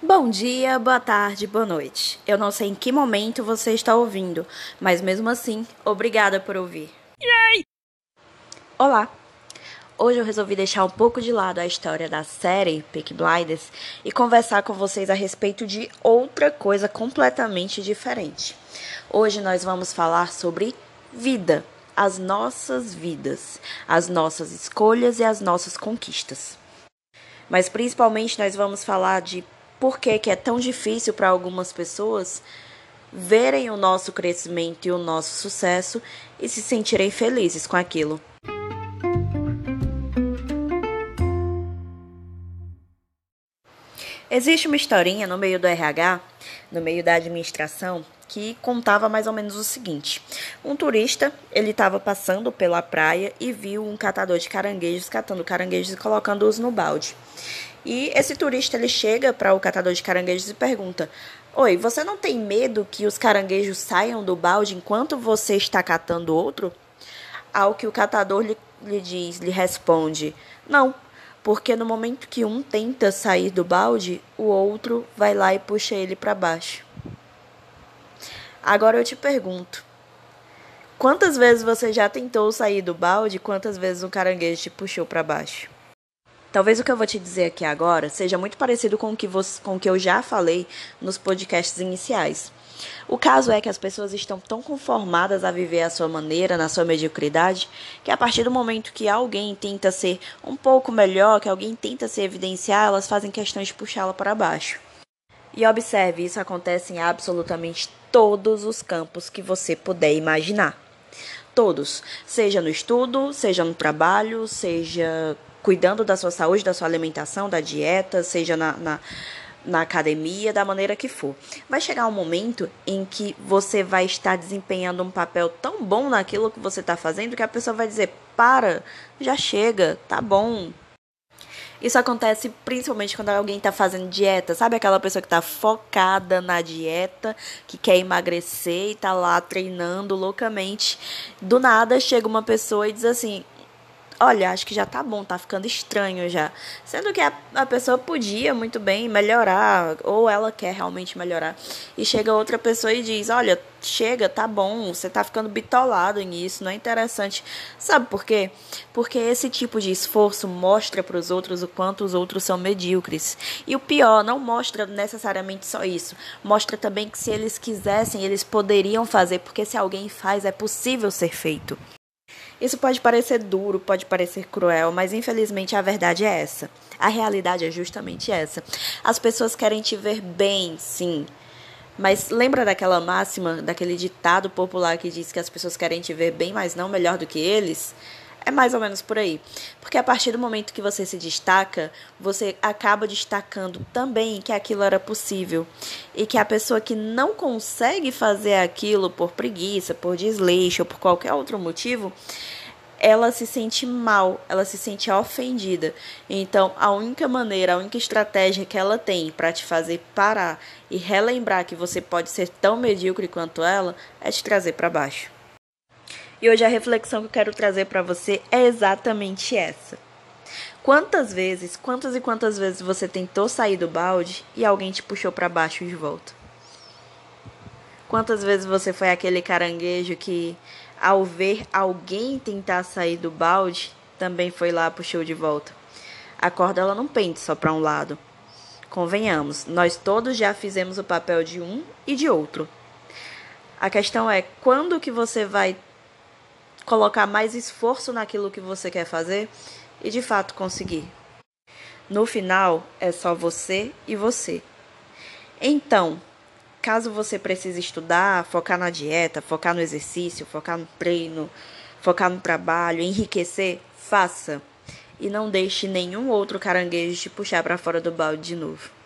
Bom dia, boa tarde, boa noite. Eu não sei em que momento você está ouvindo, mas mesmo assim, obrigada por ouvir. Yay! Olá! Hoje eu resolvi deixar um pouco de lado a história da série Peak Blinders e conversar com vocês a respeito de outra coisa completamente diferente. Hoje nós vamos falar sobre vida, as nossas vidas, as nossas escolhas e as nossas conquistas. Mas principalmente nós vamos falar de por que, que é tão difícil para algumas pessoas verem o nosso crescimento e o nosso sucesso e se sentirem felizes com aquilo. Existe uma historinha no meio do RH, no meio da administração, que contava mais ou menos o seguinte: um turista ele estava passando pela praia e viu um catador de caranguejos catando caranguejos e colocando-os no balde. E esse turista ele chega para o catador de caranguejos e pergunta: Oi, você não tem medo que os caranguejos saiam do balde enquanto você está catando outro? Ao que o catador lhe, lhe diz, lhe responde: Não, porque no momento que um tenta sair do balde, o outro vai lá e puxa ele para baixo. Agora eu te pergunto: quantas vezes você já tentou sair do balde? Quantas vezes um caranguejo te puxou para baixo? Talvez o que eu vou te dizer aqui agora seja muito parecido com o que, você, com o que eu já falei nos podcasts iniciais. O caso é que as pessoas estão tão conformadas a viver à sua maneira, na sua mediocridade, que a partir do momento que alguém tenta ser um pouco melhor, que alguém tenta se evidenciar, elas fazem questão de puxá-la para baixo. E observe, isso acontece em absolutamente todos os campos que você puder imaginar. Todos, seja no estudo, seja no trabalho, seja cuidando da sua saúde, da sua alimentação, da dieta, seja na, na, na academia, da maneira que for. Vai chegar um momento em que você vai estar desempenhando um papel tão bom naquilo que você está fazendo que a pessoa vai dizer: para, já chega, tá bom, isso acontece principalmente quando alguém está fazendo dieta. Sabe aquela pessoa que está focada na dieta, que quer emagrecer e está lá treinando loucamente. Do nada chega uma pessoa e diz assim: olha, acho que já tá bom, tá ficando estranho já. Sendo que a, a pessoa podia muito bem melhorar, ou ela quer realmente melhorar. E chega outra pessoa e diz: olha, chega, tá bom, você tá ficando bitolado nisso, não é interessante. Sabe por quê? Porque esse tipo de esforço mostra para os outros o quanto os outros são medíocres. E o pior, não mostra necessariamente só isso, mostra também que se eles quisessem, eles poderiam fazer, porque se alguém faz, é possível ser feito. Isso pode parecer duro, pode parecer cruel, mas infelizmente a verdade é essa. A realidade é justamente essa. As pessoas querem te ver bem, sim. Mas lembra daquela máxima, daquele ditado popular que diz que as pessoas querem te ver bem, mas não melhor do que eles? É mais ou menos por aí. Porque a partir do momento que você se destaca, você acaba destacando também que aquilo era possível. E que a pessoa que não consegue fazer aquilo por preguiça, por desleixo ou por qualquer outro motivo, ela se sente mal, ela se sente ofendida. Então, a única maneira, a única estratégia que ela tem para te fazer parar e relembrar que você pode ser tão medíocre quanto ela é te trazer para baixo. E hoje a reflexão que eu quero trazer para você é exatamente essa. Quantas vezes, quantas e quantas vezes você tentou sair do balde e alguém te puxou para baixo de volta? Quantas vezes você foi aquele caranguejo que, ao ver alguém tentar sair do balde, também foi lá puxou de volta? A corda ela não pende só para um lado. Convenhamos, nós todos já fizemos o papel de um e de outro. A questão é quando que você vai colocar mais esforço naquilo que você quer fazer e de fato conseguir. No final, é só você e você. Então, caso você precise estudar, focar na dieta, focar no exercício, focar no treino, focar no trabalho, enriquecer, faça. E não deixe nenhum outro caranguejo te puxar para fora do balde de novo.